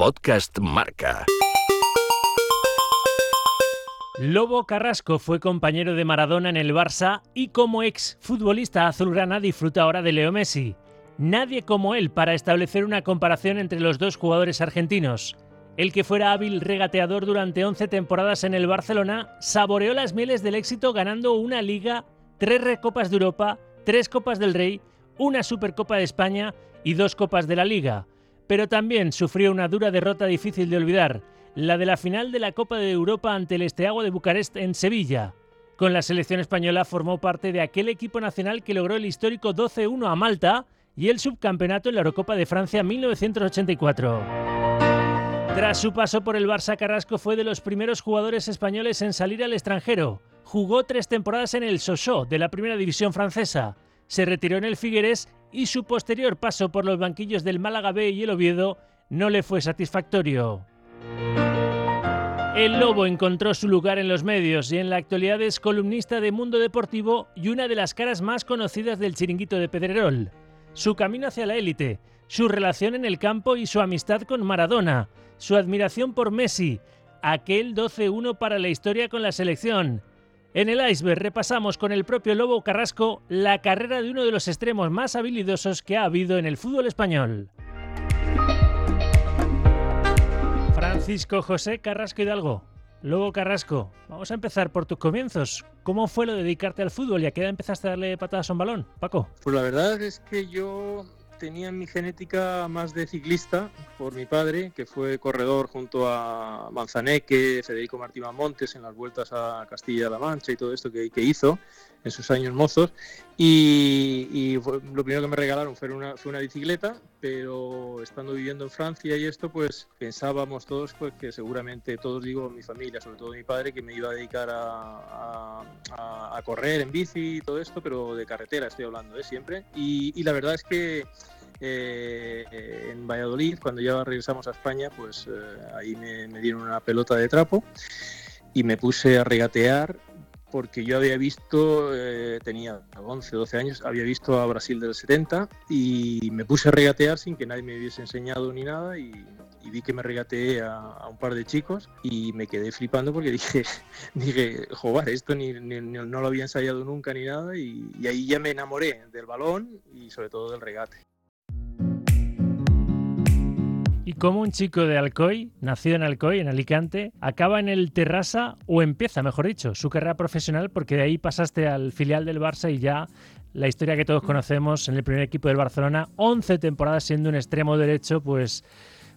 Podcast Marca. Lobo Carrasco fue compañero de Maradona en el Barça y como ex futbolista azulgrana disfruta ahora de Leo Messi. Nadie como él para establecer una comparación entre los dos jugadores argentinos. El que fuera hábil regateador durante 11 temporadas en el Barcelona saboreó las mieles del éxito ganando una liga, tres recopas de Europa, tres copas del Rey, una Supercopa de España y dos copas de la Liga. Pero también sufrió una dura derrota difícil de olvidar la de la final de la Copa de Europa ante el Esteago de Bucarest en Sevilla. Con la selección española formó parte de aquel equipo nacional que logró el histórico 12-1 a Malta y el subcampeonato en la Eurocopa de Francia 1984. Tras su paso por el Barça, Carrasco fue de los primeros jugadores españoles en salir al extranjero. Jugó tres temporadas en el Sochaux de la primera división francesa. Se retiró en el Figueres y su posterior paso por los banquillos del Málaga B y el Oviedo no le fue satisfactorio. El Lobo encontró su lugar en los medios y en la actualidad es columnista de Mundo Deportivo y una de las caras más conocidas del chiringuito de Pedrerol. Su camino hacia la élite, su relación en el campo y su amistad con Maradona, su admiración por Messi, aquel 12-1 para la historia con la selección. En el iceberg repasamos con el propio Lobo Carrasco la carrera de uno de los extremos más habilidosos que ha habido en el fútbol español. Francisco José Carrasco Hidalgo. Lobo Carrasco, vamos a empezar por tus comienzos. ¿Cómo fue lo de dedicarte al fútbol y a qué edad empezaste a darle patadas a un balón, Paco? Pues la verdad es que yo tenía mi genética más de ciclista por mi padre, que fue corredor junto a Manzaneque, Federico Martí Montes en las vueltas a Castilla-La Mancha y todo esto que, hizo en sus años mozos. Y, lo primero que me regalaron fue una, fue una bicicleta, pero estando viviendo en Francia y esto, pues pensábamos todos pues, que seguramente, todos digo, mi familia, sobre todo mi padre, que me iba a dedicar a, a, correr en bici y todo esto, pero de carretera estoy hablando ¿eh? siempre. Y, y la verdad es que eh, en Valladolid, cuando ya regresamos a España, pues eh, ahí me, dieron una pelota de trapo y me puse a regatear porque yo había visto, eh, tenía 11, 12 años, había visto a Brasil del 70 y me puse a regatear sin que nadie me hubiese enseñado ni nada y, vi que me regateé a, un par de chicos y me quedé flipando porque dije, dije joder, esto ni, no lo había ensayado nunca ni nada y ahí ya me enamoré del balón y sobre todo del regate. ¿Y cómo un chico de Alcoy, nacido en Alcoy, en Alicante, acaba en el Terrassa o empieza, mejor dicho, su carrera profesional? Porque de ahí pasaste al filial del Barça y ya la historia que todos conocemos en el primer equipo del Barcelona, 11 temporadas siendo un extremo derecho, pues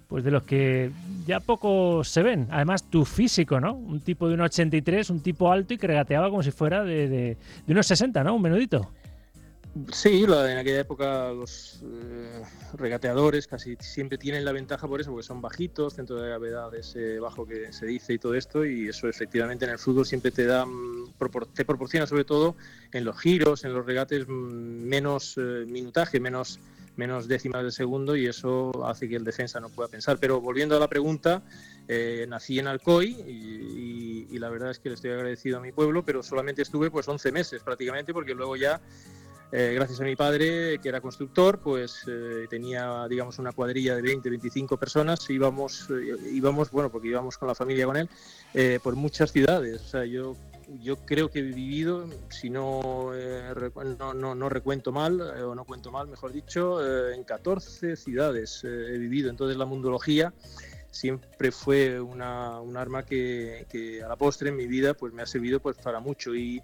pues de los que ya poco se ven. Además, tu físico, ¿no? Un tipo de un 83, un tipo alto y que regateaba como si fuera de, de, de unos 60, ¿no? Un menudito. Sí, en aquella época los eh, regateadores casi siempre tienen la ventaja por eso, porque son bajitos, centro de gravedad ese bajo que se dice y todo esto, y eso efectivamente en el fútbol siempre te da, mm, te proporciona sobre todo en los giros, en los regates, mm, menos eh, minutaje, menos, menos décimas de segundo, y eso hace que el defensa no pueda pensar. Pero volviendo a la pregunta, eh, nací en Alcoy y, y, la verdad es que le estoy agradecido a mi pueblo, pero solamente estuve pues 11 meses prácticamente, porque luego ya eh, gracias a mi padre, que era constructor, pues eh, tenía, digamos, una cuadrilla de 20, 25 personas. Íbamos, eh, íbamos, bueno, porque íbamos con la familia con él, por muchas ciudades. O sea, yo, yo creo que he vivido, si no, no, no, no, recuento mal, o no cuento mal, mejor dicho, en 14 ciudades he vivido. Entonces la mundología siempre fue una, un arma que, que, a la postre en mi vida pues me ha servido pues para mucho y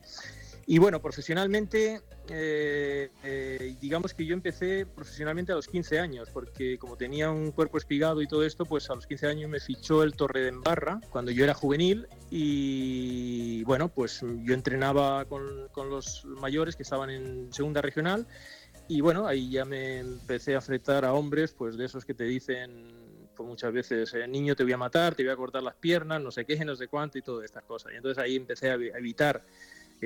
y bueno, profesionalmente, eh, eh, digamos que yo empecé profesionalmente a los 15 años, porque como tenía un cuerpo espigado y todo esto, pues a los 15 años me fichó el Torre de Embarra cuando yo era juvenil y bueno, pues yo entrenaba con, con los mayores que estaban en segunda regional y bueno, ahí ya me empecé a fretar a hombres, pues de esos que te dicen pues muchas veces, eh, niño te voy a matar, te voy a cortar las piernas, no sé qué, no sé cuánto y todas estas cosas. Y entonces ahí empecé a evitar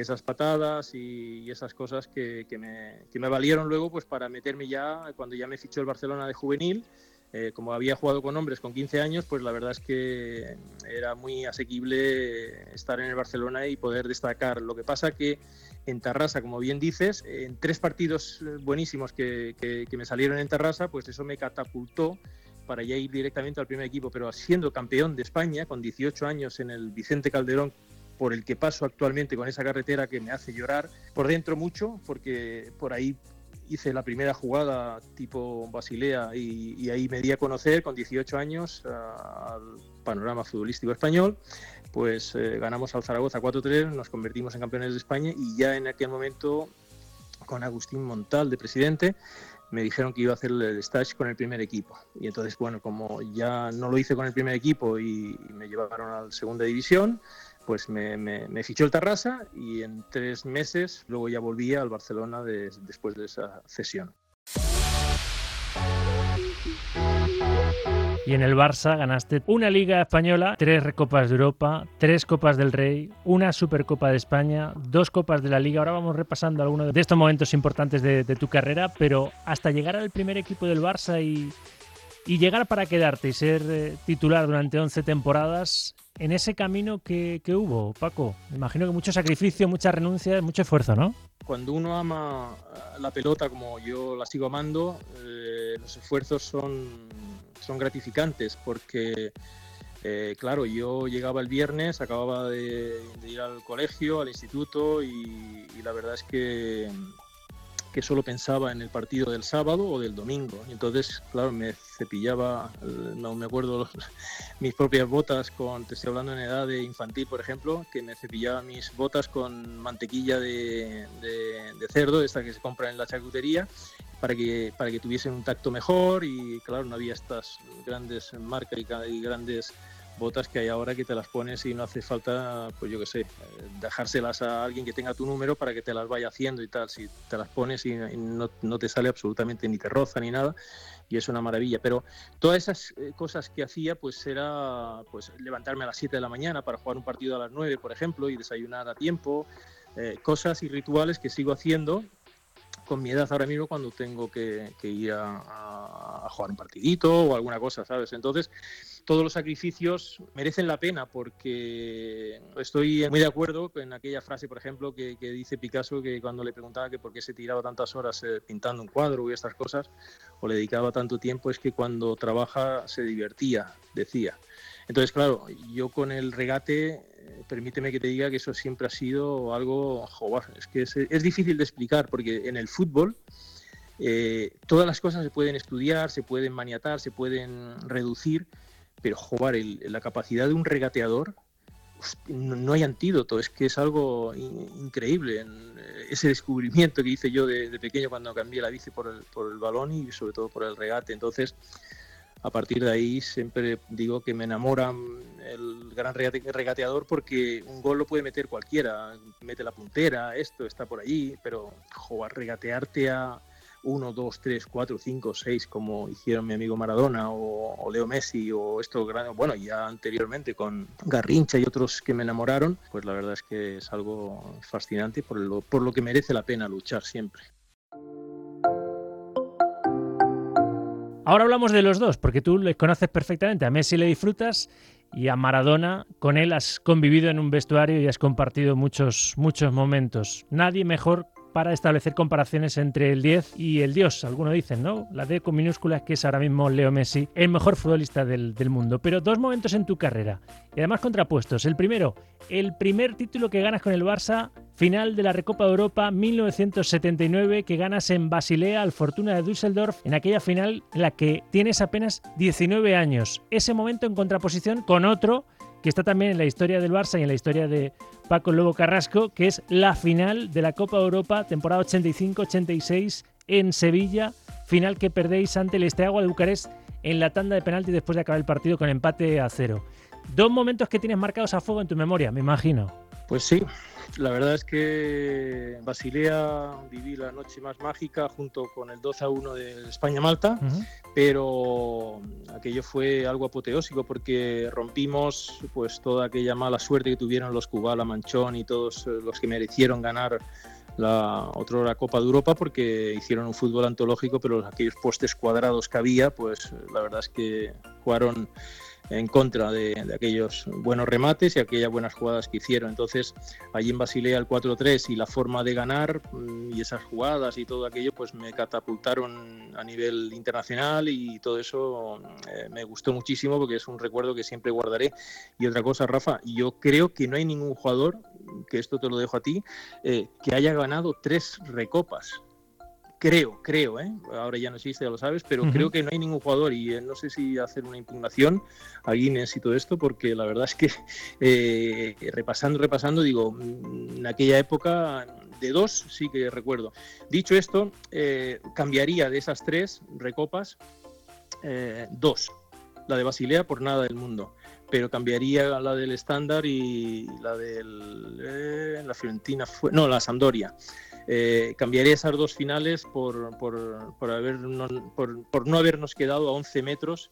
esas patadas y, esas cosas que, me, que, me, valieron luego pues para meterme ya, cuando ya me fichó el Barcelona de juvenil, eh, como había jugado con hombres con 15 años, pues la verdad es que era muy asequible estar en el Barcelona y poder destacar. Lo que pasa que en Tarrasa, como bien dices, en tres partidos buenísimos que, que, que me salieron en Tarrasa, pues eso me catapultó para ya ir directamente al primer equipo, pero siendo campeón de España con 18 años en el Vicente Calderón, por el que paso actualmente con esa carretera que me hace llorar por dentro mucho, porque por ahí hice la primera jugada tipo Basilea y, ahí me di a conocer con 18 años al panorama futbolístico español. Pues eh, ganamos al Zaragoza 4-3, nos convertimos en campeones de España y ya en aquel momento con Agustín Montal de presidente me dijeron que iba a hacer el stage con el primer equipo. Y entonces, bueno, como ya no lo hice con el primer equipo y, me llevaron a la segunda división, pues me, fichó el Tarrasa y en tres meses luego ya volvía al Barcelona después de esa cesión. Y en el Barça ganaste una Liga Española, tres Recopas de Europa, tres Copas del Rey, una Supercopa de España, dos Copas de la Liga. Ahora vamos repasando algunos de estos momentos importantes de, tu carrera, pero hasta llegar al primer equipo del Barça y, llegar para quedarte y ser eh, titular durante 11 temporadas, en ese camino que, hubo, Paco, me imagino que mucho sacrificio, mucha renuncia, mucho esfuerzo, ¿no? Cuando uno ama la pelota como yo la sigo amando, eh, los esfuerzos son son gratificantes porque, eh, claro, yo llegaba el viernes, acababa de, ir al colegio, al instituto y, la verdad es que, que solo pensaba en el partido del sábado o del domingo. entonces, claro, me cepillaba, no me acuerdo, mis propias botas con, te estoy hablando en edad de infantil, por ejemplo, que me cepillaba mis botas con mantequilla de, de, de cerdo, esta que se compra en la charcutería, para que, para que tuviesen un tacto mejor y claro, no había estas grandes marcas y, grandes botas que hay ahora que te las pones y no hace falta, pues yo qué sé, dejárselas a alguien que tenga tu número para que te las vaya haciendo y tal. Si te las pones y, no, no, te sale absolutamente ni te roza ni nada y es una maravilla. Pero todas esas eh, cosas que hacía, pues era pues levantarme a las 7 de la mañana para jugar un partido a las 9, por ejemplo, y desayunar a tiempo. Eh, cosas y rituales que sigo haciendo con mi edad ahora mismo cuando tengo que, ir a, jugar un partidito o alguna cosa, ¿sabes? Entonces, todos los sacrificios merecen la pena porque estoy muy de acuerdo con aquella frase, por ejemplo, que, dice Picasso que cuando le preguntaba que por qué se tiraba tantas horas eh, pintando un cuadro y estas cosas, o le dedicaba tanto tiempo, es que cuando trabaja se divertía, decía. Entonces, claro, yo con el regate permíteme que te diga que eso siempre ha sido algo, joder, es que es, difícil de explicar porque en el fútbol eh, todas las cosas se pueden estudiar, se pueden maniatar, se pueden reducir, pero joder, la capacidad de un regateador no, hay antídoto, es que es algo increíble. Eh, ese descubrimiento que hice yo de, pequeño cuando cambié la bici por el, por el balón y sobre todo por el regate. Entonces, a partir de ahí siempre digo que me enamora el gran regateador porque un gol lo puede meter cualquiera, mete la puntera, esto está por allí, pero jugar regatearte a 1, 2, 3, 4, 5, 6 como hicieron mi amigo Maradona o, Leo Messi o esto, bueno, ya anteriormente con Garrincha y otros que me enamoraron, pues la verdad es que es algo fascinante por lo, por lo que merece la pena luchar siempre. Ahora hablamos de los dos, porque tú les conoces perfectamente. A Messi le disfrutas y a Maradona con él has convivido en un vestuario y has compartido muchos, muchos momentos. Nadie mejor para establecer comparaciones entre el 10 y el Dios. Algunos dicen, ¿no? La D con minúsculas, que es ahora mismo Leo Messi, el mejor futbolista del, del, mundo. Pero dos momentos en tu carrera, y además contrapuestos. El primero, el primer título que ganas con el Barça, final de la Recopa de Europa 1979, que ganas en Basilea al Fortuna de Düsseldorf, en aquella final en la que tienes apenas 19 años. Ese momento en contraposición con otro que está también en la historia del Barça y en la historia de Paco Lobo Carrasco, que es la final de la Copa Europa, temporada 85-86 en Sevilla, final que perdéis ante el Esteagua de Bucarest en la tanda de penalti después de acabar el partido con empate a cero. Dos momentos que tienes marcados a fuego en tu memoria, me imagino. Pues sí, la verdad es que Basilea viví la noche más mágica junto con el 2 a 1 de España-Malta, pero aquello fue algo apoteósico porque rompimos pues toda aquella mala suerte que tuvieron los Cubala, Manchón y todos los que merecieron ganar la otra Copa de Europa porque hicieron un fútbol antológico, pero aquellos postes cuadrados que había, pues la verdad es que jugaron en contra de, aquellos buenos remates y aquellas buenas jugadas que hicieron. Entonces, allí en Basilea el 4-3 y la forma de ganar mm, y esas jugadas y todo aquello, pues me catapultaron a nivel internacional y todo eso eh, me gustó muchísimo porque es un recuerdo que siempre guardaré. Y otra cosa, Rafa, yo creo que no hay ningún jugador, que esto te lo dejo a ti, eh, que haya ganado tres recopas creo, creo, ¿eh? ahora ya no existe, ya lo sabes, pero creo que no hay ningún jugador y eh, no sé si hacer una impugnación a Guinness y todo esto, porque la verdad es que eh, repasando, repasando, digo, mm, en aquella época de dos sí que recuerdo. Dicho esto, cambiaría de esas tres recopas dos, la de Basilea por nada del mundo pero cambiaría la del estándar y la del la Fiorentina fue no la Sampdoria eh, cambiaría esas dos finales por, por, por, haber, no, por, no habernos quedado a 11 metros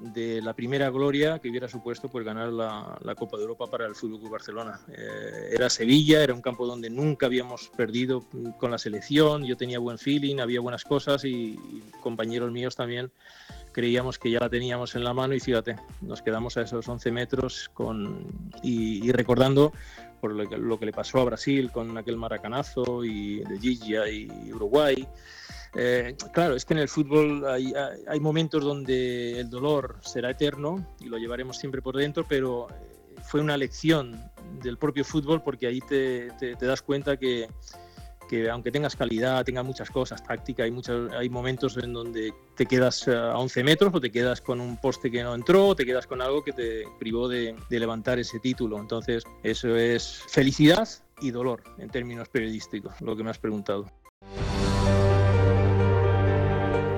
de la primera gloria que hubiera supuesto pues, ganar la, la Copa de Europa para el Fútbol Barcelona. Eh, era Sevilla, era un campo donde nunca habíamos perdido con la selección, yo tenía buen feeling, había buenas cosas y, compañeros míos también creíamos que ya la teníamos en la mano y fíjate, nos quedamos a esos 11 metros con, y, y recordando por lo que, le pasó a Brasil con aquel maracanazo y de Gigia y Uruguay. Eh, claro, es que en el fútbol hay, hay, momentos donde el dolor será eterno y lo llevaremos siempre por dentro, pero eh, fue una lección del propio fútbol porque ahí te, te das cuenta que, que aunque tengas calidad, tengas muchas cosas, táctica, hay, muchos, hay momentos en donde te quedas eh, a 11 metros o te quedas con un poste que no entró o te quedas con algo que te privó de, de levantar ese título. Entonces, eso es felicidad y dolor en términos periodísticos, lo que me has preguntado.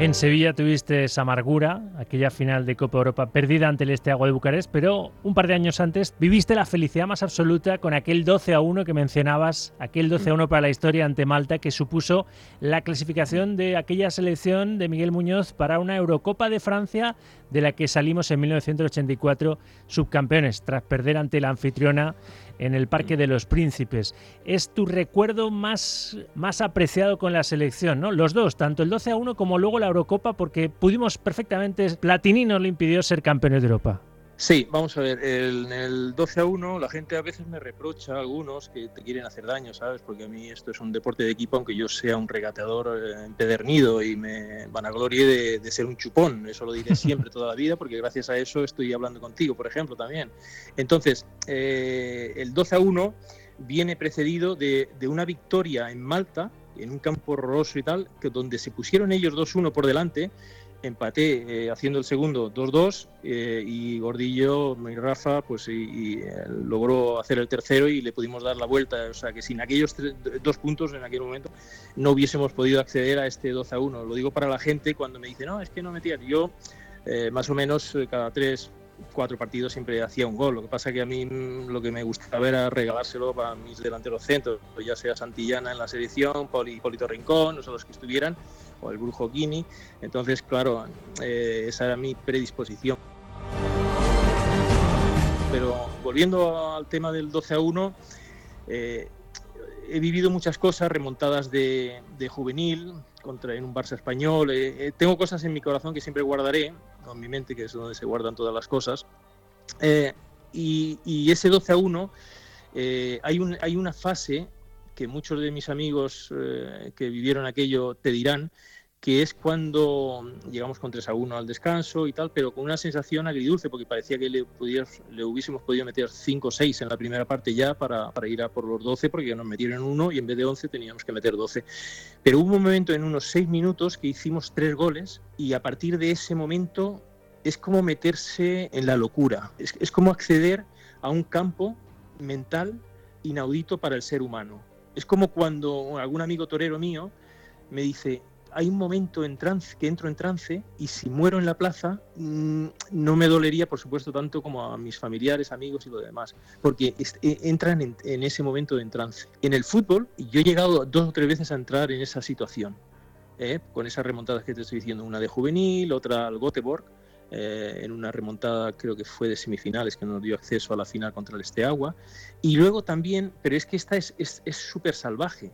En Sevilla tuviste esa amargura, aquella final de Copa Europa perdida ante el Esteagua de Bucarest, pero un par de años antes viviste la felicidad más absoluta con aquel 12 a 1 que mencionabas, aquel 12 a 1 para la historia ante Malta que supuso la clasificación de aquella selección de Miguel Muñoz para una Eurocopa de Francia de la que salimos en 1984 subcampeones tras perder ante la anfitriona en el Parque de los Príncipes. Es tu recuerdo más, más apreciado con la selección, ¿no? Los dos, tanto el 12 a 1 como luego la Porque pudimos perfectamente, Platini nos lo impidió ser campeones de Europa. Sí, vamos a ver, en el 12 a 1 la gente a veces me reprocha, algunos, que te quieren hacer daño, ¿sabes? Porque a mí esto es un deporte de equipo, aunque yo sea un regateador eh, empedernido y me van a de, de ser un chupón, eso lo diré siempre toda la vida, porque gracias a eso estoy hablando contigo, por ejemplo, también. Entonces, eh, el 12 a 1 viene precedido de una victoria en Malta, en un campo horroroso y tal, que donde se pusieron ellos 2-1 por delante, empaté eh, haciendo el segundo 2-2 eh, y Gordillo y Rafa pues y, eh, logró hacer el tercero y le pudimos dar la vuelta. O sea que sin aquellos dos puntos en aquel momento no hubiésemos podido acceder a este 2 1 lo digo para la gente cuando me dice no es que no metían yo más o menos cada tres cuatro partidos siempre hacía un gol. Lo que pasa que a mí mm, lo que me gustaba era regalárselo para mis delanteros centros, ya sea Santillana en la selección, Poli, Polito Rincón, o los que estuvieran, o el Brujo Guini. Entonces, claro, eh, esa era mi predisposición. Pero volviendo al tema del 12 a 1, eh, he vivido muchas cosas remontadas de, juvenil contra en un Barça español. Eh, tengo cosas en mi corazón que siempre guardaré, con mi mente, que es donde se guardan todas las cosas. y, y, ese 12 a 1, hay, un, hay una fase que muchos de mis amigos eh, que vivieron aquello te dirán, que es cuando llegamos con 3 a 1 al descanso y tal, pero con una sensación agridulce, porque parecía que le, le hubiésemos podido meter 5 o 6 en la primera parte ya para, ir a por los 12, porque nos metieron uno y en vez de 11 teníamos que meter 12. Pero hubo un momento en unos 6 minutos que hicimos 3 goles y a partir de ese momento es como meterse en la locura, es, es como acceder a un campo mental inaudito para el ser humano es como cuando algún amigo torero mío me dice, hay un momento en trance, que entro en trance y si muero en la plaza mm, no me dolería, por supuesto, tanto como a mis familiares, amigos y lo demás, porque e, entran en, ese momento de trance. En el fútbol, yo he llegado dos o tres veces a entrar en esa situación, ¿eh? con esas remontadas que te estoy diciendo, una de juvenil, otra al Göteborg, eh, en una remontada creo que fue de semifinales que nos dio acceso a la final contra el Esteagua. Y luego también, pero es que esta es súper salvaje,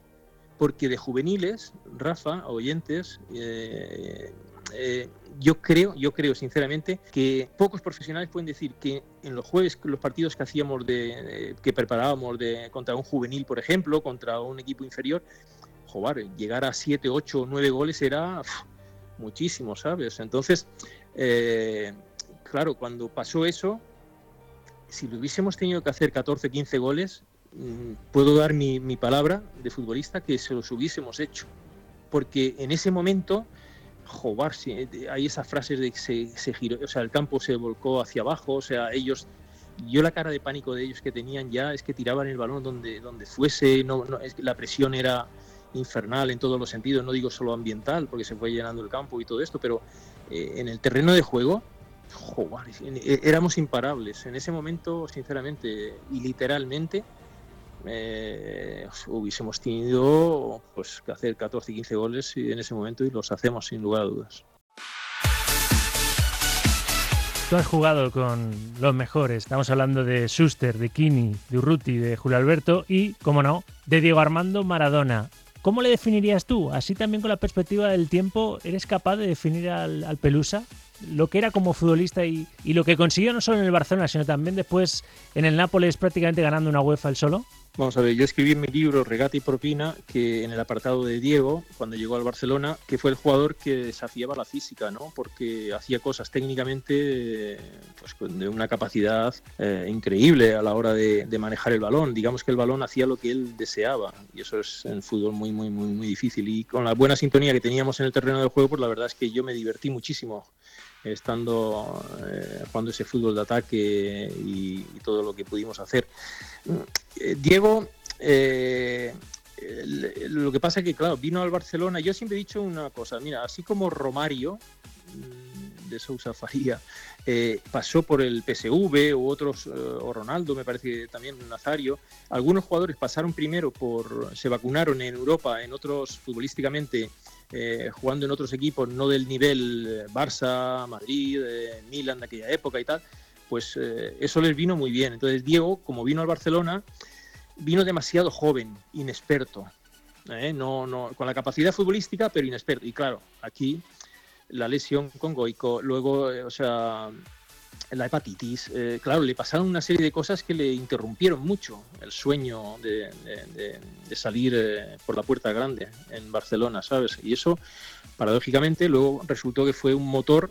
porque de juveniles, Rafa, oyentes, eh, eh, yo creo, yo creo sinceramente que pocos profesionales pueden decir que en los jueves, los partidos que hacíamos de, que preparábamos de contra un juvenil, por ejemplo, contra un equipo inferior, joder, llegar a 7, 8, 9 goles era muchísimo, ¿sabes? Entonces, eh, claro, cuando pasó eso, si lo hubiésemos tenido que hacer 14, 15 goles, puedo dar mi, mi palabra de futbolista que se los hubiésemos hecho. Porque en ese momento jobar, hay esas frases de que se, giró, o sea, el campo se volcó hacia abajo, o sea, ellos, yo la cara de pánico de ellos que tenían ya es que tiraban el balón donde, donde fuese, no, la presión era infernal en todos los sentidos, no digo solo ambiental, porque se fue llenando el campo y todo esto, pero eh, en el terreno de juego, jobar, éramos imparables. En ese momento, sinceramente y literalmente, eh, hubiésemos tenido pues, que hacer 14 y 15 goles en ese momento y los hacemos sin lugar a dudas. Tú has jugado con los mejores. Estamos hablando de Schuster, de Kini, de Urruti, de Julio Alberto y, como no, de Diego Armando Maradona. ¿Cómo le definirías tú? Así también con la perspectiva del tiempo, ¿eres capaz de definir al, Pelusa? Lo que era como futbolista y, y, lo que consiguió no solo en el Barcelona, sino también después en el Nápoles prácticamente ganando una UEFA el solo? Vamos a ver, yo escribí en mi libro Regata y Propina que en el apartado de Diego, cuando llegó al Barcelona, que fue el jugador que desafiaba la física, ¿no? Porque hacía cosas técnicamente pues, de una capacidad eh, increíble a la hora de, manejar el balón. Digamos que el balón hacía lo que él deseaba y eso es en fútbol muy, muy, muy, muy difícil. Y con la buena sintonía que teníamos en el terreno del juego, pues la verdad es que yo me divertí muchísimo estando eh, jugando ese fútbol de ataque y, todo lo que pudimos hacer. Eh, Diego, eh, lo que pasa es que, claro, vino al Barcelona. Yo siempre he dicho una cosa, mira, así como Romario mm, de Sousa Faría pasó por el PSV o otros, o Ronaldo, me parece también Nazario, algunos jugadores pasaron primero por, se vacunaron en Europa, en otros futbolísticamente eh, jugando en otros equipos, no del nivel eh, Barça, Madrid, eh, Milan de aquella época y tal, pues eso les vino muy bien. Entonces Diego, como vino al Barcelona, vino demasiado joven, inexperto, no, no, con la capacidad futbolística, pero inexperto. Y claro, aquí la lesión con Goico, luego, o sea, la hepatitis, eh, claro, le pasaron una serie de cosas que le interrumpieron mucho el sueño de, salir eh, por la puerta grande en Barcelona, ¿sabes? Y eso, paradójicamente, luego resultó que fue un motor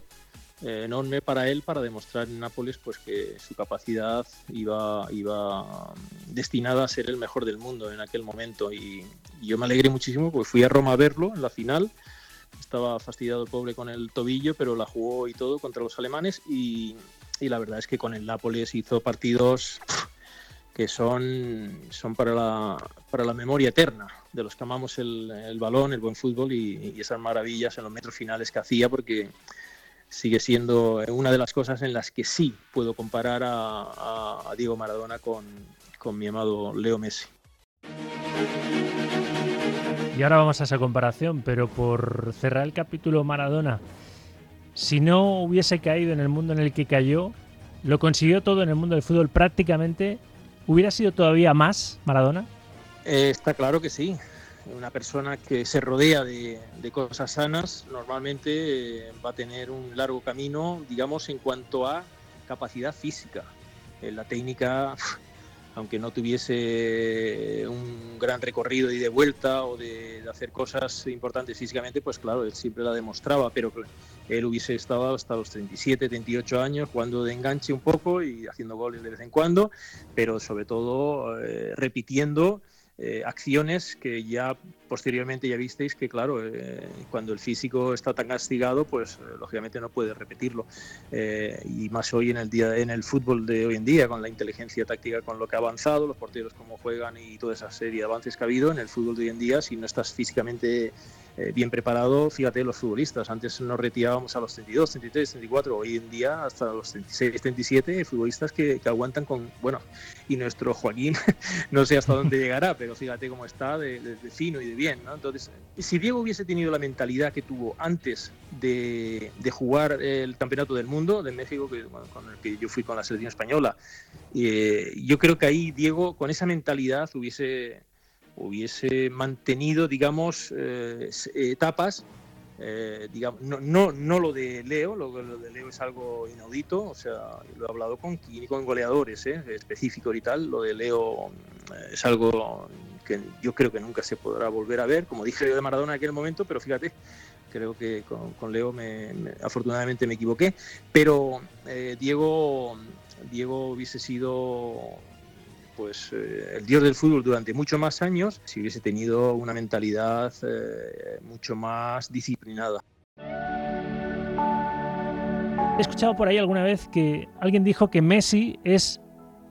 eh, enorme para él para demostrar en Nápoles pues que su capacidad iba, iba destinada a ser el mejor del mundo en aquel momento. Y, yo me alegré muchísimo porque fui a Roma a verlo en la final estaba fastidiado el pobre con el tobillo, pero la jugó y todo contra los alemanes y, y la verdad es que con el Nápoles hizo partidos que son, son para, la, para la memoria eterna de los que amamos el, el balón, el buen fútbol y, esas maravillas en los metros finales que hacía, porque sigue siendo una de las cosas en las que sí puedo comparar a, a Diego Maradona con, con mi amado Leo Messi. Y ahora vamos a esa comparación, pero por cerrar el capítulo Maradona, si no hubiese caído en el mundo en el que cayó, lo consiguió todo en el mundo del fútbol prácticamente, ¿hubiera sido todavía más Maradona? Eh, está claro que sí. Una persona que se rodea de, cosas sanas normalmente eh, va a tener un largo camino, digamos, en cuanto a capacidad física. Eh, la técnica, aunque no tuviese un gran recorrido y de vuelta o de, de hacer cosas importantes físicamente, pues claro, él siempre la demostraba, pero él hubiese estado hasta los 37, 38 años jugando de enganche un poco y haciendo goles de vez en cuando, pero sobre todo eh, repitiendo eh, acciones que ya posteriormente ya visteis que claro eh, cuando el físico está tan castigado pues lógicamente no puede repetirlo. Y más hoy en el día en el fútbol de hoy en día con la inteligencia táctica con lo que ha avanzado los porteros cómo juegan y toda esa serie de avances que ha habido en el fútbol de hoy en día si no estás físicamente eh, bien preparado, fíjate, los futbolistas. Antes nos retirábamos a los 32, 33, 34, hoy en día hasta los 36, 37, futbolistas que, que aguantan con, bueno, y nuestro Joaquín, no sé hasta dónde llegará, pero fíjate cómo está de, fino y de bien, ¿no? Entonces, si Diego hubiese tenido la mentalidad que tuvo antes de, de jugar el Campeonato del Mundo de México, que, con el que yo fui con la selección española, eh, yo creo que ahí Diego, con esa mentalidad, hubiese hubiese mantenido, digamos, eh, etapas eh, digamos, no, no, no, lo de Leo, lo, de Leo es algo inaudito, o sea, lo he hablado con, con goleadores ¿eh? específicos y tal, lo de Leo eh, es algo que yo creo que nunca se podrá volver a ver, como dije de Maradona en aquel momento, pero fíjate, creo que con, Leo me, afortunadamente me equivoqué, pero eh, Diego, Diego hubiese sido pues eh, el dios del fútbol durante muchos más años si hubiese tenido una mentalidad eh, mucho más disciplinada. He escuchado por ahí alguna vez que alguien dijo que Messi es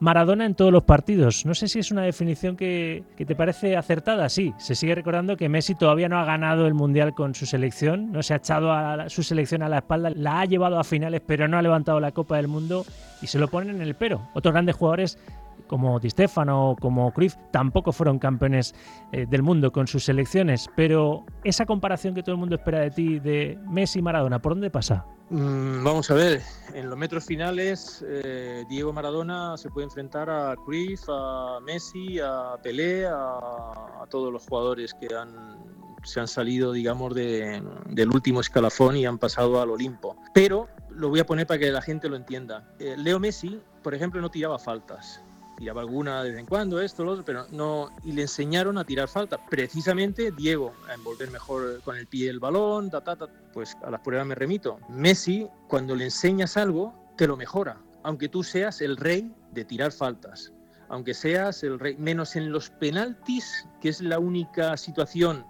Maradona en todos los partidos. No sé si es una definición que, te parece acertada. Sí, se sigue recordando que Messi todavía no ha ganado el Mundial con su selección, no se ha echado a su selección a la espalda, la ha llevado a finales, pero no ha levantado la Copa del Mundo y se lo ponen en el pero. Otros grandes jugadores como Di Stefano como Cruyff tampoco fueron campeones eh, del mundo con sus selecciones, pero esa comparación que todo el mundo espera de ti de Messi y Maradona, ¿por dónde pasa? Mm, vamos a ver, en los metros finales eh, Diego Maradona se puede enfrentar a Cruyff, a Messi, a Pelé, a, todos los jugadores que han, se han salido, digamos, del último escalafón y han pasado al Olimpo. Pero lo voy a poner para que la gente lo entienda. Eh, Leo Messi, por ejemplo, no tiraba faltas tiraba alguna de vez en cuando, esto, lo otro, pero no. Y le enseñaron a tirar falta. Precisamente Diego, a envolver mejor con el pie el balón, ta, ta, ta, pues a las pruebas me remito. Messi, cuando le enseñas algo, te lo mejora, aunque tú seas el rey de tirar faltas. Aunque seas el rey, menos en los penaltis, que es la única situación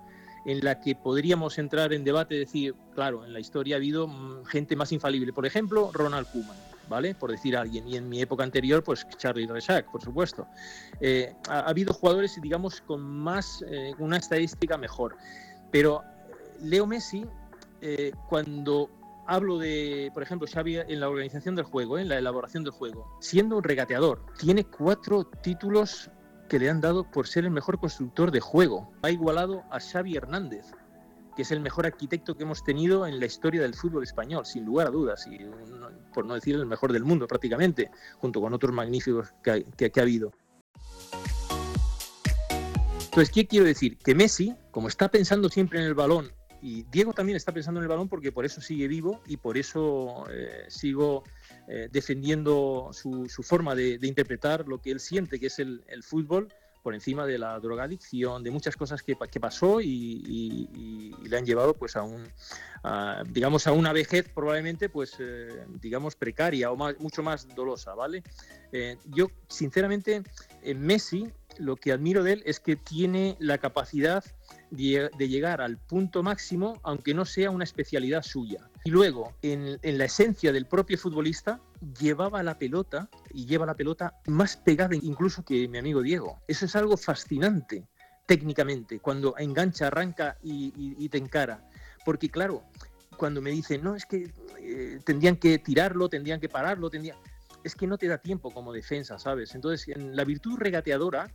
en la que podríamos entrar en debate decir, claro, en la historia ha habido mm, gente más infalible. Por ejemplo, Ronald Koeman ¿vale? Por decir a alguien. Y en mi época anterior, pues Charlie Resac, por supuesto. Eh, ha, habido jugadores, digamos, con más, eh, una estadística mejor. Pero eh, Leo Messi, cuando hablo de, por ejemplo, Xavi en la organización del juego, en la elaboración del juego, siendo un regateador, tiene cuatro títulos que le han dado por ser el mejor constructor de juego. Ha igualado a Xavi Hernández, que es el mejor arquitecto que hemos tenido en la historia del fútbol español, sin lugar a dudas, y por no decir el mejor del mundo prácticamente, junto con otros magníficos que, ha habido. Entonces, ¿qué quiero decir? Que Messi, como está pensando siempre en el balón, y Diego también está pensando en el balón porque por eso sigue vivo y por eso eh, sigo eh, defendiendo su, forma de, interpretar lo que él siente, que es el fútbol, por encima de la drogadicción, de muchas cosas que, pasó y, le han llevado pues a un, digamos, a una vejez probablemente pues, eh, digamos, precaria o mucho más dolosa, ¿vale? Eh, yo, sinceramente, en Messi lo que admiro de él es que tiene la capacidad de, llegar al punto máximo, aunque no sea una especialidad suya. Y luego, en, la esencia del propio futbolista, llevaba la pelota y lleva la pelota más pegada incluso que mi amigo Diego. Eso es algo fascinante técnicamente, cuando engancha, arranca y, te encara. Porque claro, cuando me dicen, no, es que eh, tendrían que tirarlo, tendrían que pararlo, tendrían... es que no te da tiempo como defensa, ¿sabes? Entonces, en la virtud regateadora,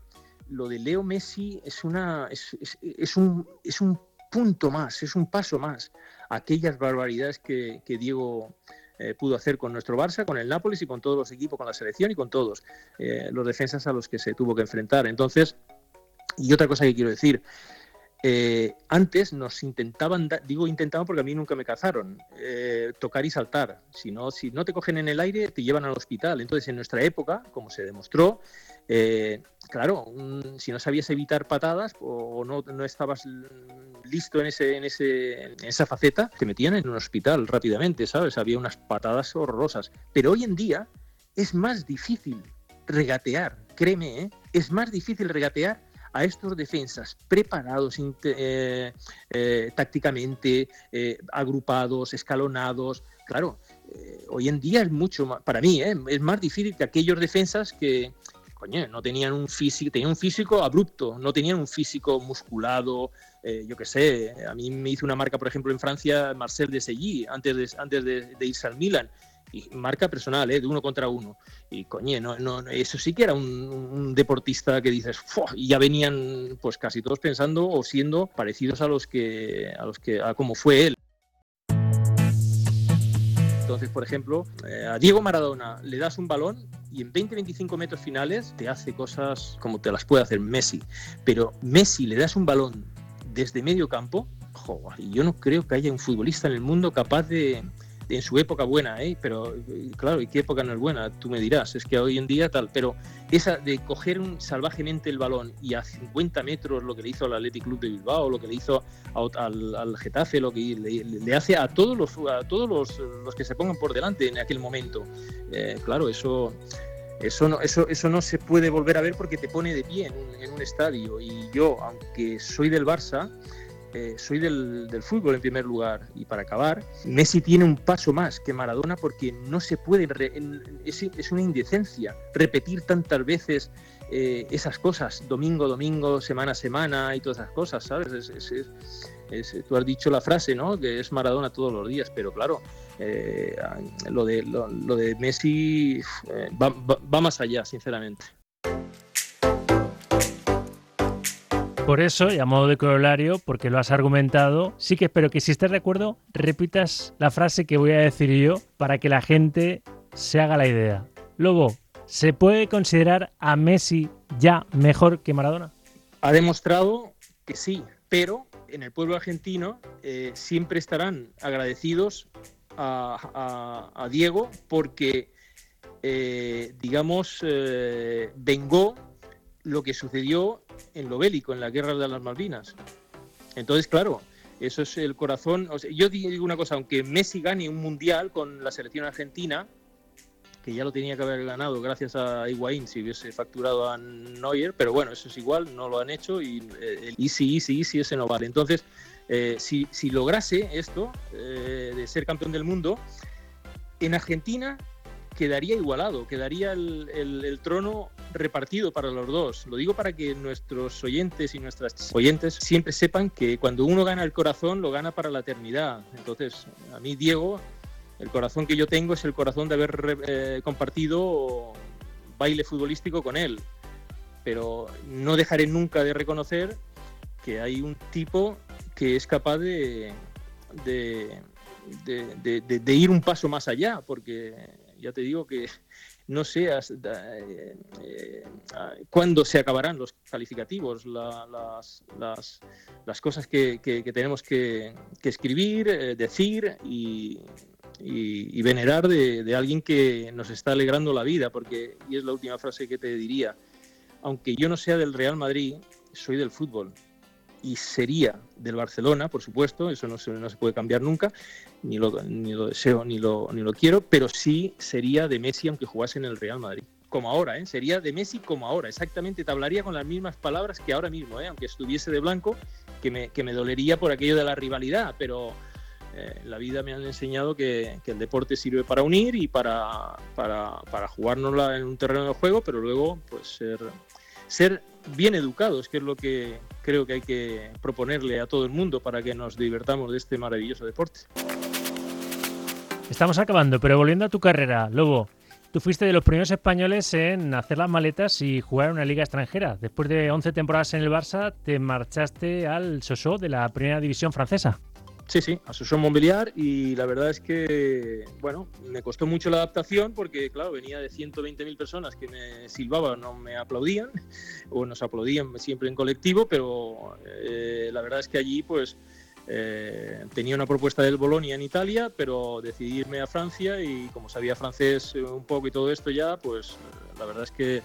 lo de Leo Messi es, una, es, un, es un punto más, es un paso más aquellas barbaridades que, Diego eh, pudo hacer con nuestro Barça, con el Nápoles y con todos los equipos, con la selección y con todos eh, los defensas a los que se tuvo que enfrentar. Entonces, y otra cosa que quiero decir, eh, antes nos intentaban, digo intentaban porque a mí nunca me cazaron, tocar y saltar. Si no, si no te cogen en el aire, te llevan al hospital. Entonces, en nuestra época, como se demostró, claro, si no sabías evitar patadas o no, no estabas listo en, ese, en, ese, en esa faceta, te metían en un hospital rápidamente, ¿sabes? Había unas patadas horrorosas. Pero hoy en día es más difícil regatear, créeme, ¿eh? es más difícil regatear a estos defensas preparados eh, eh, tácticamente, agrupados, escalonados. Claro, hoy en día es mucho más, para mí, es más difícil que aquellos defensas que, coño, no tenían un físico, tenían un físico abrupto, no tenían un físico musculado, eh, yo qué sé, a mí me hizo una marca, por ejemplo, en Francia, Marcel de Seguí, antes de, antes de, irse al Milan, y marca personal, ¿eh? de uno contra uno. Y coño, no, no, eso sí que era un, deportista que dices, y ya venían pues casi todos pensando o siendo parecidos a los que, a los que, a como fue él. Entonces, por ejemplo, eh, a Diego Maradona le das un balón y en 20-25 metros finales te hace cosas como te las puede hacer Messi. Pero Messi le das un balón desde medio campo y yo no creo que haya un futbolista en el mundo capaz de, en su época buena, ¿eh? pero claro, ¿y qué época no es buena? Tú me dirás, es que hoy en día tal, pero esa de coger salvajemente el balón y a 50 metros lo que le hizo al Athletic Club de Bilbao, lo que le hizo al, Getafe, lo que le, hace a todos los a todos los, que se pongan por delante en aquel momento. Eh, claro, eso eso no, eso, eso no se puede volver a ver porque te pone de pie en un estadio. Y yo, aunque soy del Barça, eh, soy del, fútbol en primer lugar. Y para acabar, Messi tiene un paso más que Maradona porque no se puede, es, una indecencia repetir tantas veces eh, esas cosas, domingo, domingo, semana, semana y todas esas cosas, ¿sabes? tú has dicho la frase, ¿no? Que es Maradona todos los días, pero claro, eh, lo, de, lo, de Messi va más allá, sinceramente. Por eso, y a modo de corolario, porque lo has argumentado, sí que espero que si estás de acuerdo, repitas la frase que voy a decir yo para que la gente se haga la idea. Lobo, ¿se puede considerar a Messi ya mejor que Maradona? Ha demostrado que sí, pero en el pueblo argentino eh, siempre estarán agradecidos a, Diego porque, eh, digamos, eh, vengó lo que sucedió en lo bélico, en la guerra de las Malvinas. Entonces, claro, eso es el corazón. yo digo una cosa, aunque Messi gane un mundial con la selección argentina, que ya lo tenía que haber ganado gracias a Higuaín si hubiese facturado a Neuer, pero bueno, eso es igual, no lo han hecho y eh, el easy, easy, easy ese no vale. Entonces, eh, si, lograse esto, eh, de ser campeón del mundo, en Argentina quedaría igualado, quedaría el, trono repartido para los dos. Lo digo para que nuestros oyentes y nuestras oyentes siempre sepan que cuando uno gana el corazón, lo gana para la eternidad. Entonces, a mí, Diego, el corazón que yo tengo es el corazón de haber eh, compartido baile futbolístico con él. Pero no dejaré nunca de reconocer que hay un tipo que es capaz de, de, de ir un paso más allá, porque ya te digo que no sé eh, eh, cuándo se acabarán los calificativos, las, las, cosas que, tenemos que, escribir, eh, decir y, venerar de, alguien que nos está alegrando la vida, porque, y es la última frase que te diría, aunque yo no sea del Real Madrid, soy del fútbol y sería del Barcelona, por supuesto, eso no se, no se puede cambiar nunca, ni lo, ni lo deseo ni lo, ni lo quiero, pero sí sería de Messi aunque jugase en el Real Madrid. Como ahora, ¿eh? sería de Messi como ahora, exactamente, te hablaría con las mismas palabras que ahora mismo, ¿eh? aunque estuviese de blanco, que me, que me dolería por aquello de la rivalidad, pero eh, la vida me han enseñado que, que, el deporte sirve para unir y para, para, para jugárnosla en un terreno de juego, pero luego pues ser, ser bien educados, que es lo que creo que hay que proponerle a todo el mundo para que nos divertamos de este maravilloso deporte. Estamos acabando, pero volviendo a tu carrera, Lobo, tú fuiste de los primeros españoles en hacer las maletas y jugar en una liga extranjera. Después de 11 temporadas en el Barça, te marchaste al Soso de la primera división francesa. Sí, sí, a Montbéliard y la verdad es que, bueno, me costó mucho la adaptación porque, claro, venía de 120.000 personas que me silbaban, no me aplaudían, o nos aplaudían siempre en colectivo, pero eh, la verdad es que allí, pues, eh, tenía una propuesta del Bolonia en Italia, pero decidí irme a Francia y como sabía francés un poco y todo esto ya, pues la verdad es que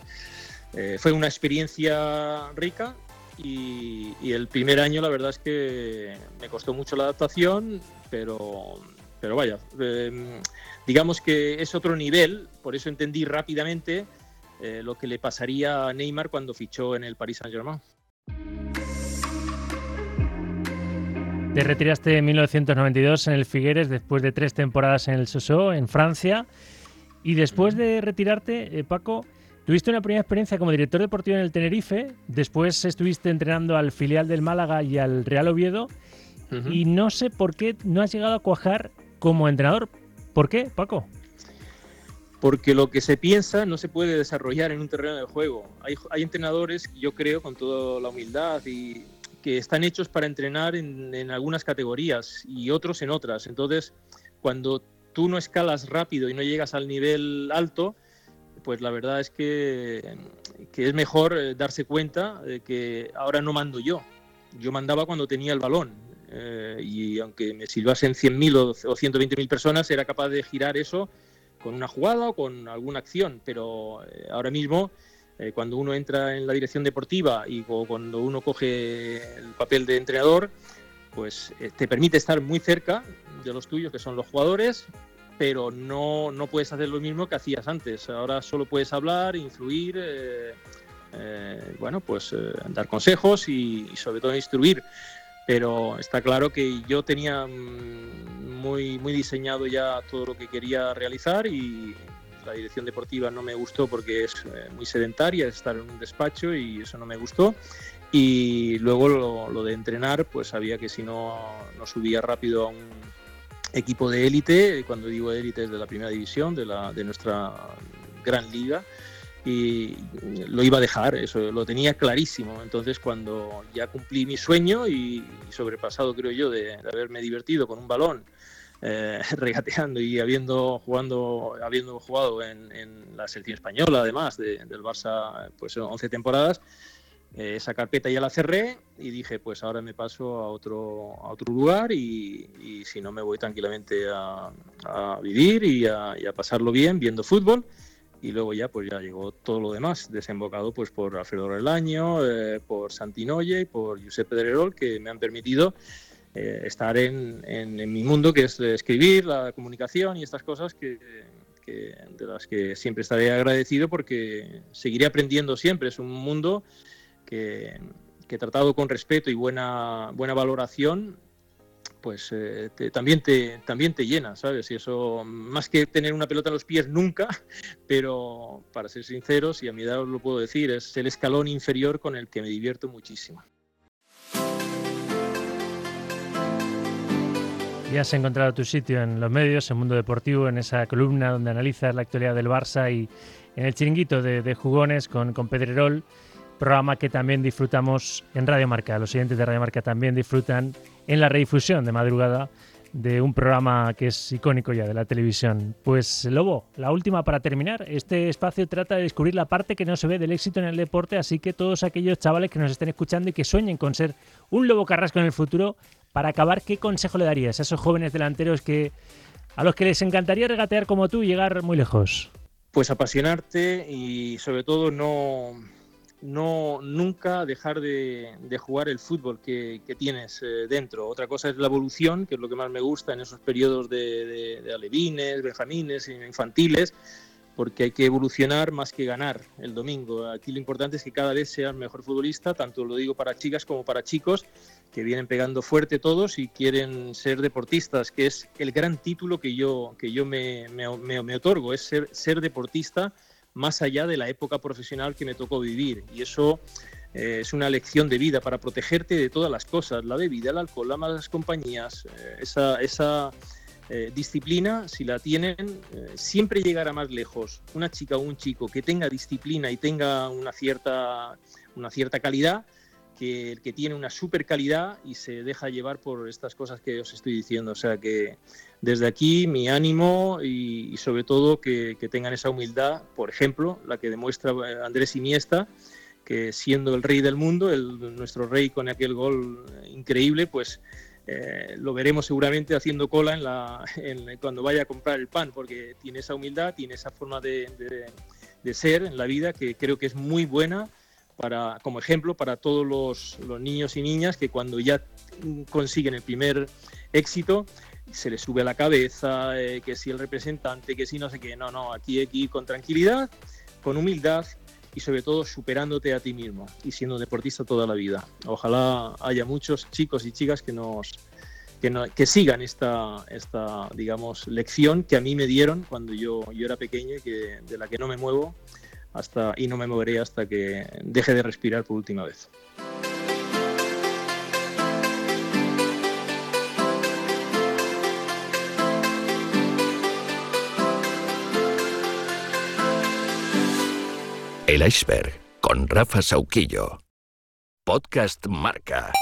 eh, fue una experiencia rica y, el primer año la verdad es que me costó mucho la adaptación, pero, pero vaya, em, digamos que es otro nivel, por eso entendí rápidamente eh, lo que le pasaría a Neymar cuando fichó en el Paris Saint-Germain. Te retiraste en 1992 en el Figueres después de tres temporadas en el Soso, en Francia. Y después de retirarte, eh, Paco, Tuviste una primera experiencia como director deportivo en el Tenerife, después estuviste entrenando al filial del Málaga y al Real Oviedo, y no sé por qué no has llegado a cuajar como entrenador. ¿Por qué, Paco? Porque lo que se piensa no se puede desarrollar en un terreno de juego. Hay, hay entrenadores, yo creo, con toda la humildad, y que están hechos para entrenar en, en algunas categorías y otros en otras. Entonces, cuando tú no escalas rápido y no llegas al nivel alto, pues la verdad es que, es mejor eh, darse cuenta de que ahora no mando yo. Yo mandaba cuando tenía el balón. eh, y aunque me silbasen 100.000 o, o 120.000 personas, era capaz de girar eso con una jugada o con alguna acción, pero eh, ahora mismo cuando uno entra en la dirección deportiva y cuando uno coge el papel de entrenador, pues te permite estar muy cerca de los tuyos, que son los jugadores, pero no, no puedes hacer lo mismo que hacías antes. Ahora solo puedes hablar, influir, bueno, pues dar consejos y, sobre todo instruir. Pero está claro que yo tenía mm, muy, muy diseñado ya todo lo que quería realizar y la dirección deportiva no me gustó porque es eh, muy sedentaria, estar en un despacho y eso no me gustó. Y luego lo, de entrenar, pues sabía que si no, no subía rápido a un equipo de élite, cuando digo élite es de la primera división, de, la, de nuestra gran liga, y lo iba a dejar, eso lo tenía clarísimo. Entonces cuando ya cumplí mi sueño y, sobrepasado creo yo de, de, haberme divertido con un balón eh, regateando y habiendo, jugando, habiendo jugado en, la selección española, además del Barça, pues 11 temporadas, eh, esa carpeta ya la cerré y dije, pues ahora me paso a otro, a otro lugar y, si no me voy tranquilamente a, vivir y a, pasarlo bien viendo fútbol y luego ya pues ya llegó todo lo demás, desembocado pues por Alfredo Relaño, eh, por Santinoye y por Josep Pedrerol, que me han permitido eh, estar en, mi mundo, que es escribir, la comunicación y estas cosas que, de las que siempre estaré agradecido porque seguiré aprendiendo siempre. Es un mundo que, que tratado con respeto y buena, buena valoración, pues eh, también, te, también te llena, ¿sabes? Y eso, más que tener una pelota en los pies nunca, pero para ser sinceros, y a mi edad os lo puedo decir, es el escalón inferior con el que me divierto muchísimo. Ya has encontrado tu sitio en los medios, en Mundo Deportivo, en esa columna donde analizas la actualidad del Barça y en el chiringuito de, jugones con, con Pedrerol, programa que también disfrutamos en Radio Marca. Los siguientes de Radio Marca también disfrutan en la redifusión de madrugada de un programa que es icónico ya de la televisión. Pues Lobo, la última para terminar. Este espacio trata de descubrir la parte que no se ve del éxito en el deporte, así que todos aquellos chavales que nos estén escuchando y que sueñen con ser un Lobo Carrasco en el futuro, para acabar, ¿qué consejo le darías a esos jóvenes delanteros que a los que les encantaría regatear como tú y llegar muy lejos? Pues apasionarte y sobre todo no, no nunca dejar de, jugar el fútbol que, tienes eh, dentro. Otra cosa es la evolución, que es lo que más me gusta en esos periodos de, alevines, benjamines, infantiles, porque hay que evolucionar más que ganar el domingo. Aquí lo importante es que cada vez seas mejor futbolista, tanto lo digo para chicas como para chicos, que vienen pegando fuerte todos y quieren ser deportistas, que es el gran título que yo, que yo me, me, otorgo, es ser deportista más allá de la época profesional que me tocó vivir. Y eso eh, es una lección de vida para protegerte de todas las cosas, la bebida, el alcohol, las malas compañías, eh, esa, esa eh, disciplina, si la tienen, siempre llegará más lejos. Una chica o un chico que tenga disciplina y tenga una cierta, una cierta calidad, que el que tiene una super calidad y se deja llevar por estas cosas que os estoy diciendo. O sea que desde aquí mi ánimo y, sobre todo que, tengan esa humildad, por ejemplo, la que demuestra eh, Andrés Iniesta, que siendo el rey del mundo, el, nuestro rey con aquel gol increíble, pues eh, lo veremos seguramente haciendo cola cuando vaya a comprar el pan, porque tiene esa humildad, tiene esa forma de, ser en la vida que creo que es muy buena para, como ejemplo para todos los, niños y niñas que cuando ya consiguen el primer éxito se les sube a la cabeza, eh, que si el representante, que si no sé qué, no, no, aquí hay que con tranquilidad, con humildad y sobre todo superándote a ti mismo y siendo deportista toda la vida. Ojalá haya muchos chicos y chicas que nos que, sigan esta, esta digamos lección que a mí me dieron cuando yo, yo era pequeño y que de la que no me muevo hasta y no me moveré hasta que deje de respirar por última vez. El iceberg con Rafa Sauquillo. Podcast Marca.